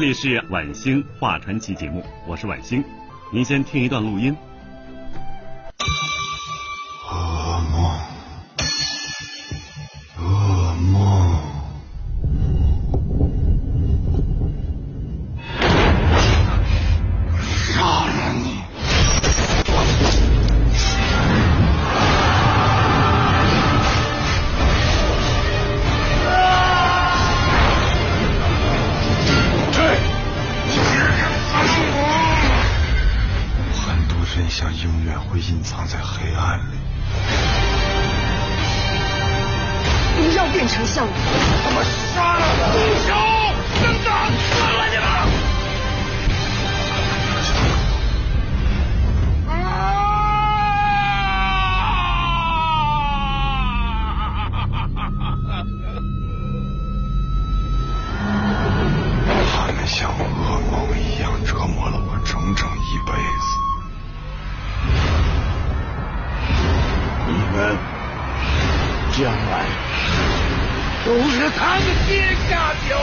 这里是晚星话传奇节目，我是晚星。您先听一段录音。多真相永远会隐藏在黑暗里。不要变成像我。他妈杀了我！不朽，能打死将来都是他们阶下酒。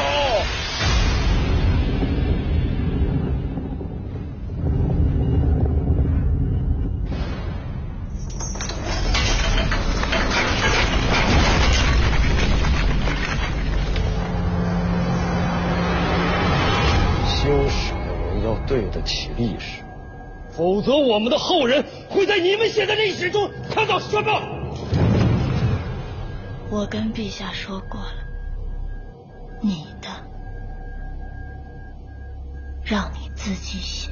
修史的人要对得起历史，否则我们的后人会在你们写的历史中看到什么？我跟陛下说过了，你的让你自己写。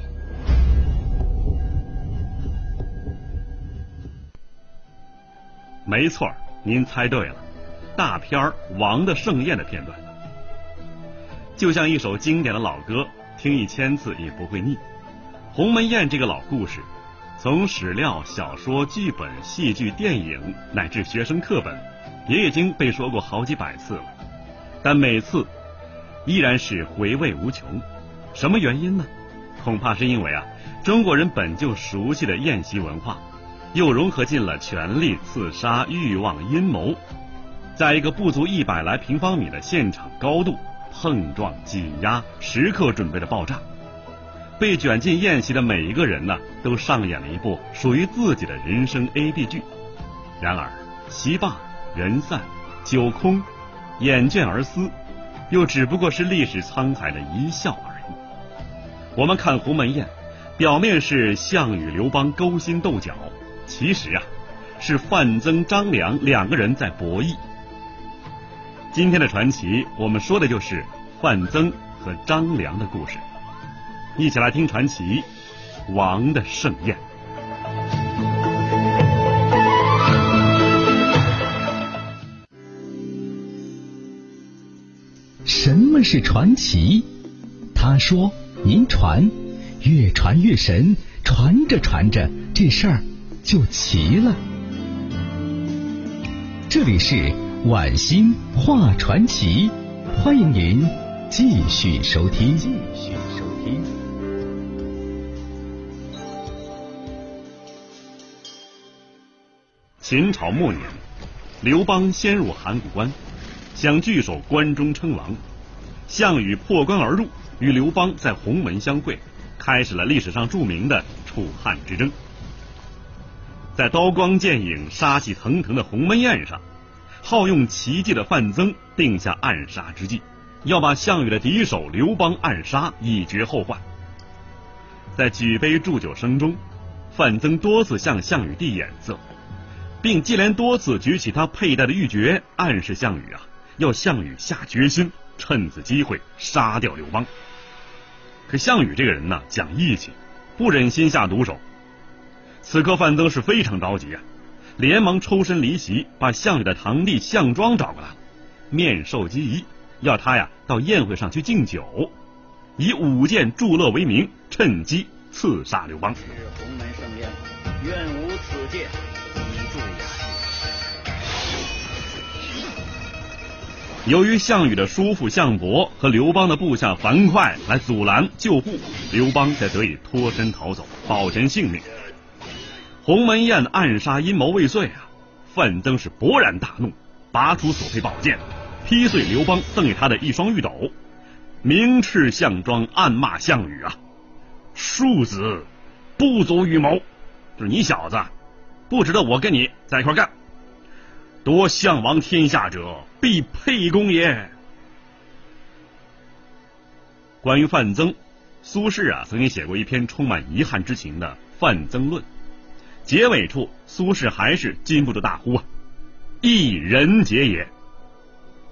没错，您猜对了，大片儿《王的盛宴》的片段，就像一首经典的老歌，听一千次也不会腻。鸿门宴这个老故事，从史料、小说、剧本、戏剧、电影乃至学生课本，也已经被说过好几百次了，但每次依然是回味无穷。什么原因呢？恐怕是因为啊，中国人本就熟悉的宴席文化。又融合进了权力、刺杀、欲望、阴谋，在一个不足一百来平方米的现场高度碰撞、挤压，时刻准备着爆炸。被卷进宴席的每一个人呢，都上演了一部属于自己的人生 A B 剧。然而，席霸人散，酒空，眼倦而思，又只不过是历史沧海的一笑而已。我们看鸿门宴，表面是项羽、刘邦勾心斗角。其实啊，是范增、张良两个人在博弈。今天的传奇，我们说的就是范增和张良的故事。一起来听传奇《王的盛宴》。什么是传奇？他说：“您传，越传越神，传着传着，这事儿。”就齐了。这里是晚星画传奇，欢迎您继续收听。继续收听。秦朝末年，刘邦先入函谷关，想据守关中称王。项羽破关而入，与刘邦在鸿门相会，开始了历史上著名的楚汉之争。在刀光剑影、杀气腾腾的鸿门宴上，好用奇计的范增定下暗杀之计，要把项羽的敌手刘邦暗杀，以绝后患。在举杯祝酒声中，范增多次向项羽递眼色，并接连多次举起他佩戴的玉珏，暗示项羽啊，要项羽下决心，趁此机会杀掉刘邦。可项羽这个人呢，讲义气，不忍心下毒手。此刻范增是非常着急啊，连忙抽身离席，把项羽的堂弟项庄找过来，面授机宜，要他呀到宴会上去敬酒，以舞剑助乐为名，趁机刺杀刘邦。鸿门盛宴，愿无此戒，由于项羽的叔父项伯和刘邦的部下樊哙来阻拦救护，刘邦才得以脱身逃走，保全性命。鸿门宴暗杀阴谋未遂啊，范增是勃然大怒，拔出所佩宝剑，劈碎刘邦赠给他的一双玉斗，明斥项庄，暗骂项羽啊，庶子不足与谋，就是你小子不值得我跟你在一块干。夺项王天下者，必沛公也。关于范增，苏轼啊曾经写过一篇充满遗憾之情的《范增论》，结尾处苏轼还是禁不住大呼啊：“一人杰也。”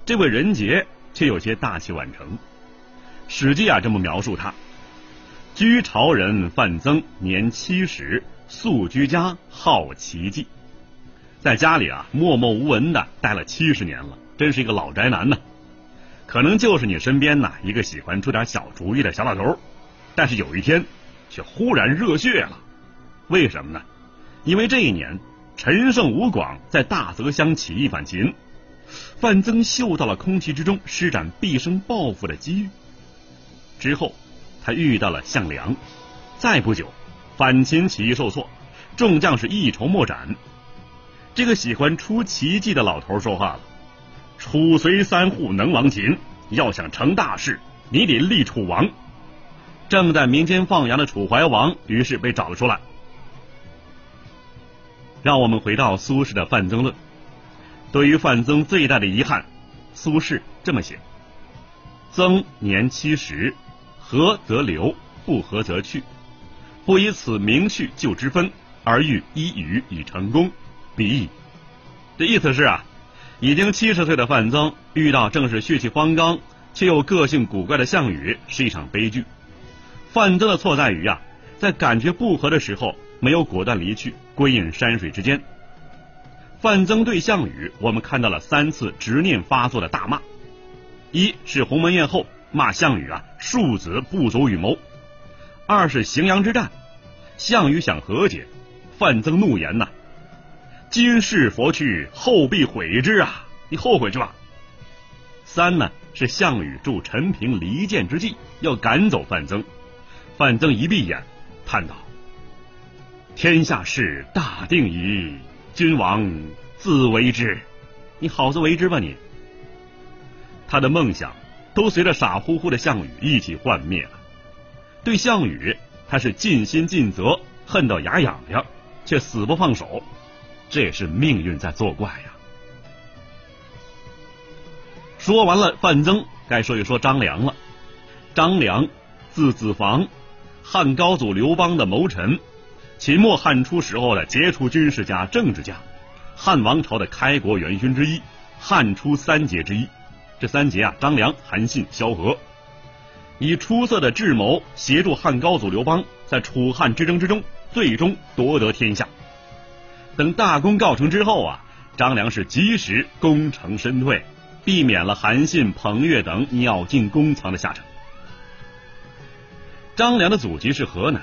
这位人杰却有些大器晚成，《史记》啊这么描述他：居巢人范增，年七十，素居家，好奇迹。在家里啊，默默无闻的待了七十年了，真是一个老宅男呢。可能就是你身边呐一个喜欢出点小主意的小老头，但是有一天却忽然热血了。为什么呢？因为这一年陈胜吴广在大泽乡起义反秦，范增嗅到了空气之中施展毕生抱负的机遇。之后他遇到了项梁，再不久反秦起义受挫，众将士一筹莫展。这个喜欢出奇迹的老头说话了：“楚随三户能亡秦，要想成大事，你得立楚王。”正在民间放羊的楚怀王于是被找了出来。让我们回到苏轼的《范增论》，对于范增最大的遗憾，苏轼这么写：“增年七十，合则留，不合则去，不以此明序就之分，而欲一语以成功。”比翼，这意思是啊，已经七十岁的范增遇到正是血气方刚却又个性古怪的项羽，是一场悲剧。范增的错在于啊，在感觉不合的时候没有果断离去，归隐山水之间。范增对项羽，我们看到了三次执念发作的大骂：一是鸿门宴后骂项羽啊，庶子不足与谋；二是荥阳之战，项羽想和解，范增怒言呐。今世佛去，后必悔之啊！你后悔去吧。三呢是项羽助陈平离间之计，要赶走范增。范增一闭眼，叹道：“天下事大定矣，君王自为之。你好自为之吧你。”他的梦想都随着傻乎乎的项羽一起幻灭了。对项羽，他是尽心尽责，恨到牙痒痒，却死不放手。这也是命运在作怪呀。说完了范增，该说一说张良了。张良，字子房，汉高祖刘邦的谋臣，秦末汉初时候的杰出军事家、政治家，汉王朝的开国元勋之一，汉初三杰之一。这三杰啊，张良、韩信、萧何，以出色的智谋协助汉高祖刘邦在楚汉之争之中，最终夺得天下。等大功告成之后啊，张良是及时功成身退，避免了韩信、彭越等鸟尽弓藏的下场。张良的祖籍是河南，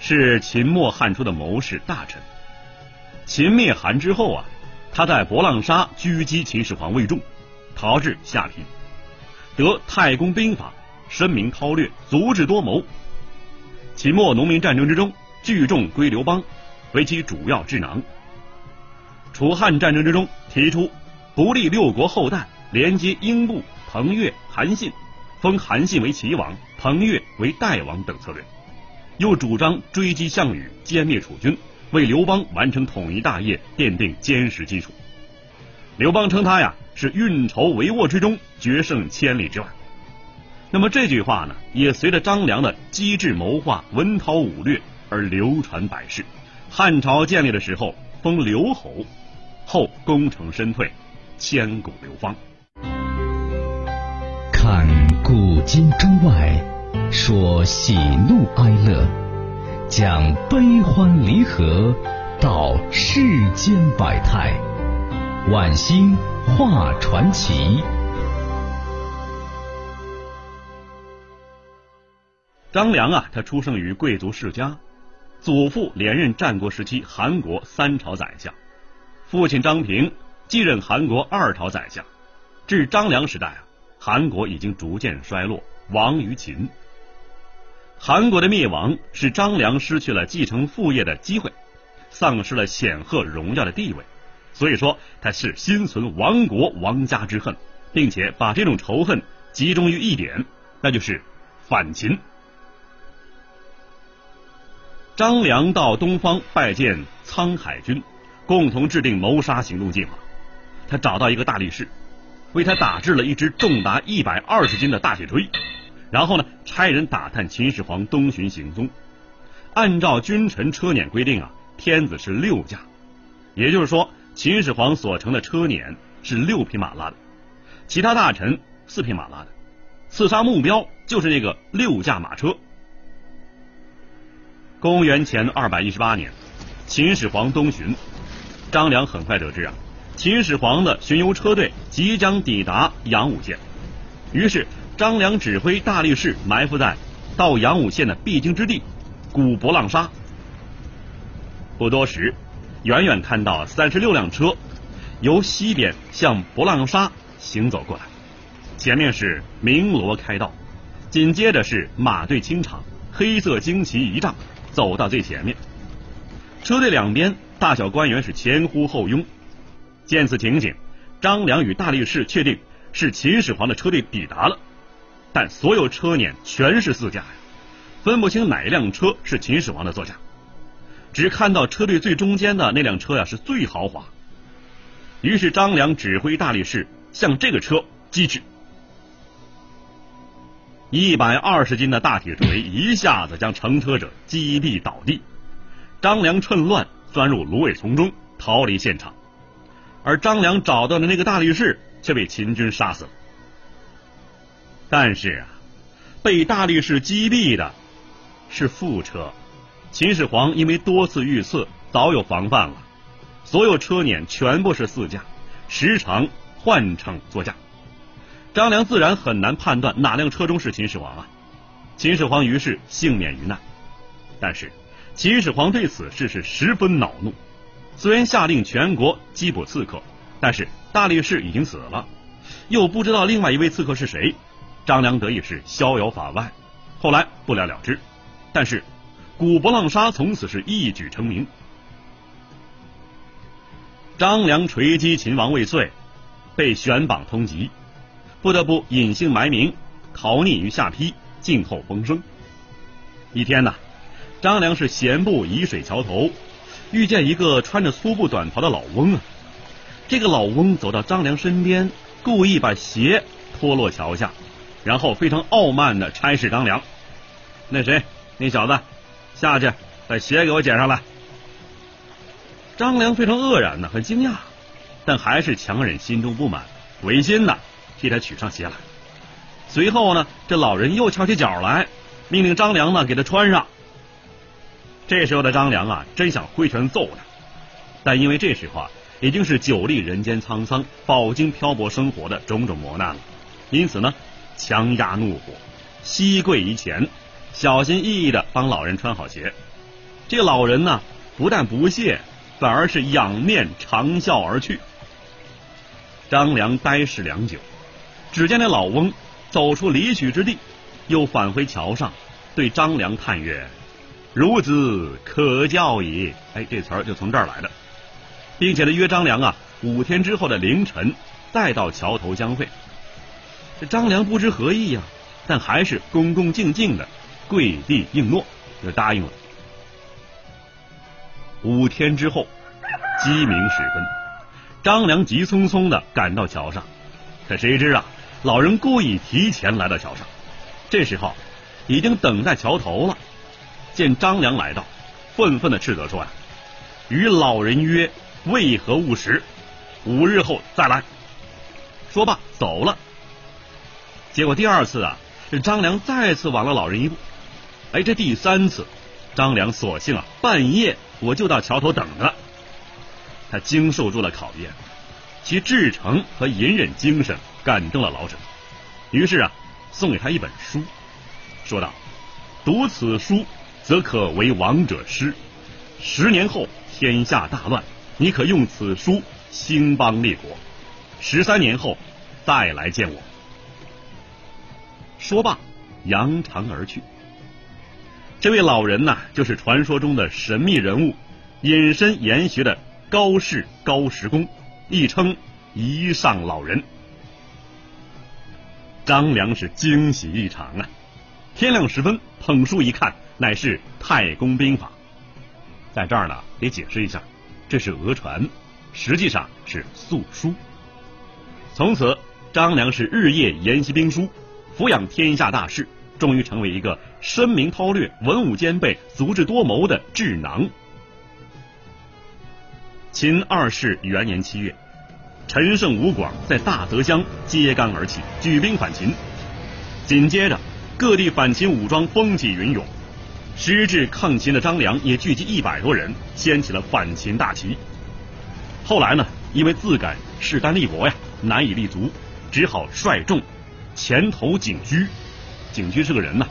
是秦末汉初的谋士大臣。秦灭韩之后啊，他在博浪沙狙击秦始皇魏仲，逃至下邳，得太公兵法，深明韬略，足智多谋。秦末农民战争之中，聚众归刘邦，为其主要智囊。楚汉战争之中，提出不立六国后代，连接英布、彭越、韩信，封韩信为齐王，彭越为代王等策略，又主张追击项羽，歼灭楚军，为刘邦完成统一大业奠定坚实基础。刘邦称他呀是运筹帷幄之中，决胜千里之外。那么这句话呢，也随着张良的机智谋划、文韬武略而流传百世。汉朝建立的时候，封刘侯。后功成身退，千古流芳。看古今中外，说喜怒哀乐，讲悲欢离合，道世间百态，晚星画传奇。张良啊，他出生于贵族世家，祖父连任战国时期韩国三朝宰相，父亲张平继任韩国二朝宰相。至张良时代啊，韩国已经逐渐衰落，亡于秦。韩国的灭亡使张良失去了继承父业的机会，丧失了显赫荣耀的地位。所以说，他是心存亡国亡家之恨，并且把这种仇恨集中于一点，那就是反秦。张良到东方拜见沧海军，共同制定谋杀行动计划。他找到一个大力士，为他打制了一只重达一百二十斤的大铁锤，然后呢，差人打探秦始皇东巡行踪。按照君臣车辇规定啊，天子是六驾，也就是说，秦始皇所乘的车辇是六匹马拉的，其他大臣四匹马拉的。刺杀目标就是那个六驾马车。公元前二百一十八年，秦始皇东巡，张良很快得知啊，秦始皇的巡游车队即将抵达阳武县，于是张良指挥大力士埋伏在到阳武县的必经之地古博浪沙。不多时，远远看到三十六辆车由西边向博浪沙行走过来，前面是鸣锣开道，紧接着是马队清场，黑色旌旗仪仗。走到最前面，车队两边大小官员是前呼后拥。见此情景，张良与大力士确定是秦始皇的车队抵达了，但所有车辇全是四驾呀，分不清哪一辆车是秦始皇的座驾。只看到车队最中间的那辆车呀是最豪华。于是张良指挥大力士向这个车击去。一百二十斤的大铁锤一下子将乘车者击毙倒地，张良趁乱钻入芦苇丛中逃离现场，而张良找到的那个大力士却被秦军杀死了。但是啊，被大力士击毙的是副车，秦始皇因为多次遇刺，早有防范了，所有车辇全部是四驾，时常换乘坐驾。张良自然很难判断哪辆车中是秦始皇啊！秦始皇于是幸免于难。但是秦始皇对此事是十分恼怒，虽然下令全国缉捕刺客，但是大力士已经死了，又不知道另外一位刺客是谁。张良得以是逍遥法外，后来不了了之。但是古博浪沙从此是一举成名。张良锤击秦王未遂，被悬榜通缉。不得不隐姓埋名，逃匿于下邳，静候风声。一天呐，张良是闲步沂水桥头，遇见一个穿着粗布短袍的老翁啊。这个老翁走到张良身边，故意把鞋脱落桥下，然后非常傲慢的差使张良：“那谁，那小子，下去把鞋给我捡上来。”张良非常愕然呢，很惊讶，但还是强忍心中不满，违心呐。替他取上鞋来。随后呢，这老人又翘起脚来，命令张良呢给他穿上。这时候的张良啊，真想挥拳揍他，但因为这时候啊，已经是久历人间沧桑、饱经漂泊生活的种种磨难了，因此呢，强压怒火，膝跪于前，小心翼翼的帮老人穿好鞋。这老人呢，不但不谢，反而是仰面长啸而去。张良呆视良久。只见那老翁走出离去之地，又返回桥上，对张良叹曰：“孺子可教也。”哎，这词儿就从这儿来的，并且呢约张良啊，五天之后的凌晨再到桥头相会。这张良不知何意呀，但还是恭恭敬敬的跪地应诺，就答应了。五天之后，鸡鸣时分，张良急匆匆的赶到桥上，可谁知啊？老人故意提前来到桥上，这时候已经等在桥头了。见张良来到，愤愤的斥责说：“呀，与老人约，为何误时？”五日后再来。说罢走了。结果第二次啊，张良再次晚了老人一步。哎，这第三次，张良索性啊，半夜我就到桥头等着。他经受住了考验，其至诚和隐忍精神感动了老者，于是啊，送给他一本书，说道：“读此书，则可为王者师。十年后天下大乱，你可用此书兴邦立国。十三年后再来见我。”说罢，扬长而去。这位老人呐，就是传说中的神秘人物，隐身研学的高士高石公，亦称一上老人。张良是惊喜异常啊！天亮时分，捧书一看，乃是《太公兵法》。在这儿呢，得解释一下，这是讹传，实际上是素书。从此，张良是日夜研习兵书，抚养天下大事。终于成为一个深明韬略、文武兼备、足智多谋的智囊。秦二世元年七月，陈胜、吴广在大泽乡揭竿而起，举兵反秦。紧接着，各地反秦武装风起云涌，矢志抗秦的张良也聚集一百多人，掀起了反秦大旗。后来呢，因为自感势单力薄呀，难以立足，只好率众前投景驹。景驹是个人呐，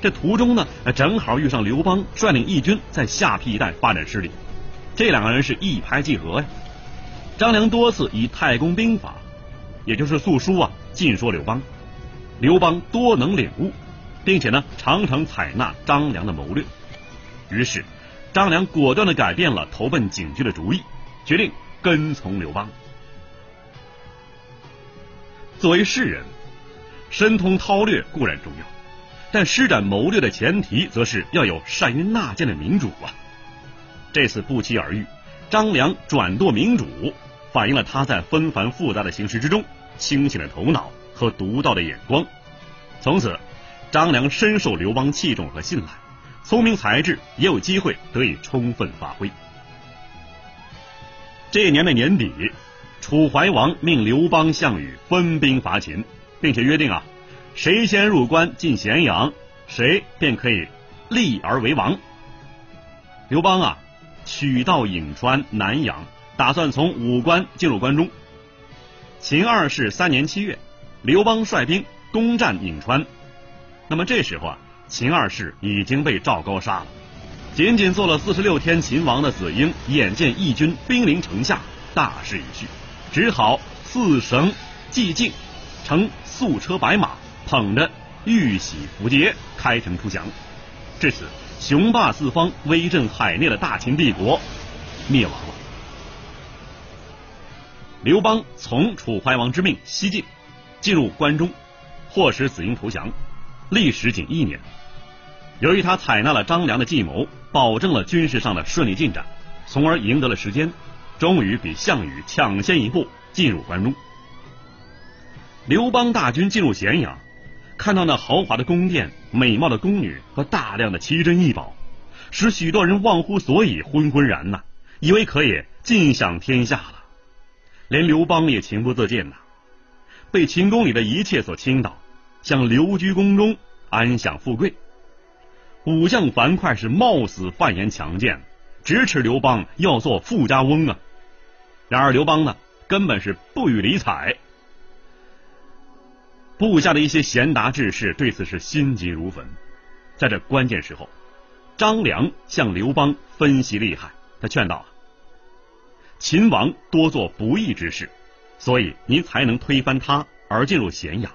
这途中呢，正好遇上刘邦率领义军在下邳一带发展势力，这两个人是一拍即合呀。张良多次以太公兵法，也就是素书啊，尽说刘邦，刘邦多能领悟，并且呢，常常采纳张良的谋略。于是，张良果断的改变了投奔景驹的主意，决定跟从刘邦。作为士人。深通韬略固然重要，但施展谋略的前提，则是要有善于纳谏的民主啊。这次不期而遇，张良转舵民主，反映了他在纷繁复杂的形势之中清醒的头脑和独到的眼光。从此，张良深受刘邦器重和信赖，聪明才智也有机会得以充分发挥。这一年的年底，楚怀王命刘邦、项羽分兵伐秦。并且约定啊，谁先入关进咸阳，谁便可以立而为王。刘邦啊，取道颍川、南阳，打算从武关进入关中。秦二世三年七月，刘邦率兵攻占颍川。那么这时候啊，秦二世已经被赵高杀了。仅仅做了四十六天秦王的子婴，眼见义军兵临城下，大势已去，只好四绳祭境，乘。素车白马，捧着玉玺符节，开城出降。至此，雄霸四方、威震海内的大秦帝国灭亡了。刘邦从楚怀王之命西进，进入关中，迫使子婴投降，历时仅一年。由于他采纳了张良的计谋，保证了军事上的顺利进展，从而赢得了时间，终于比项羽抢先一步进入关中。刘邦大军进入咸阳，看到那豪华的宫殿、美貌的宫女和大量的奇珍异宝，使许多人忘乎所以、昏昏然呐，以为可以尽享天下了。连刘邦也情不自禁呐，被秦宫里的一切所倾倒，想留居宫中安享富贵。武将樊哙是冒死犯言强谏，直斥刘邦要做富家翁啊。然而刘邦呢，根本是不予理睬。部下的一些贤达志士对此是心急如焚，在这关键时候，张良向刘邦分析利害，他劝道：“秦王多做不义之事，所以您才能推翻他而进入咸阳。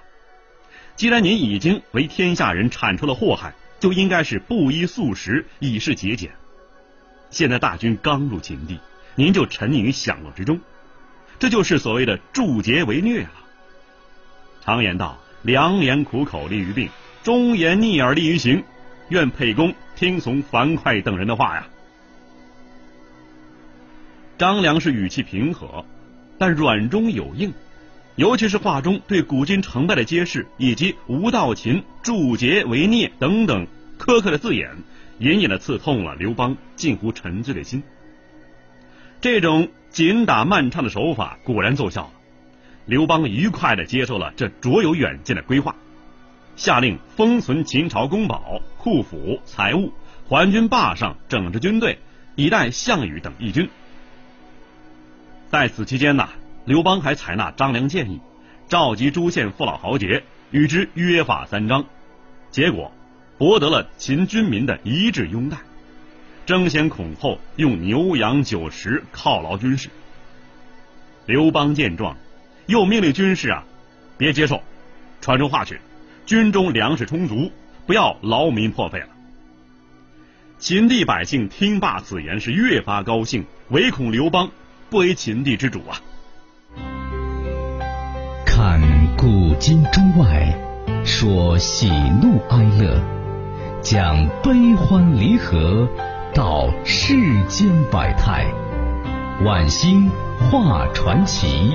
既然您已经为天下人铲除了祸害，就应该是布衣素食，以示节俭。现在大军刚入秦地，您就沉溺于享乐之中，这就是所谓的助桀为虐了。”常言道：“良言苦口利于病，忠言逆耳利于行。”愿沛公听从樊哙等人的话呀。张良是语气平和，但软中有硬，尤其是话中对古今成败的揭示，以及“吴道秦”“助桀为孽”等等苛刻的字眼，隐隐的刺痛了刘邦近乎沉醉的心。这种紧打慢唱的手法果然奏效。刘邦愉快地接受了这卓有远见的规划，下令封存秦朝宫堡、库府、财物，还军霸上，整治军队，以待项羽等义军。在此期间呢，刘邦还采纳张良建议，召集诸县父老豪杰，与之约法三章，结果博得了秦军民的一致拥戴，争先恐后用牛羊酒食犒劳军士。刘邦见状。又命令军士啊，别接受，传出话去，军中粮食充足，不要劳民破费了。秦地百姓听罢此言，是越发高兴，唯恐刘邦不为秦地之主啊。看古今中外，说喜怒哀乐，讲悲欢离合，道世间百态，晚星画传奇。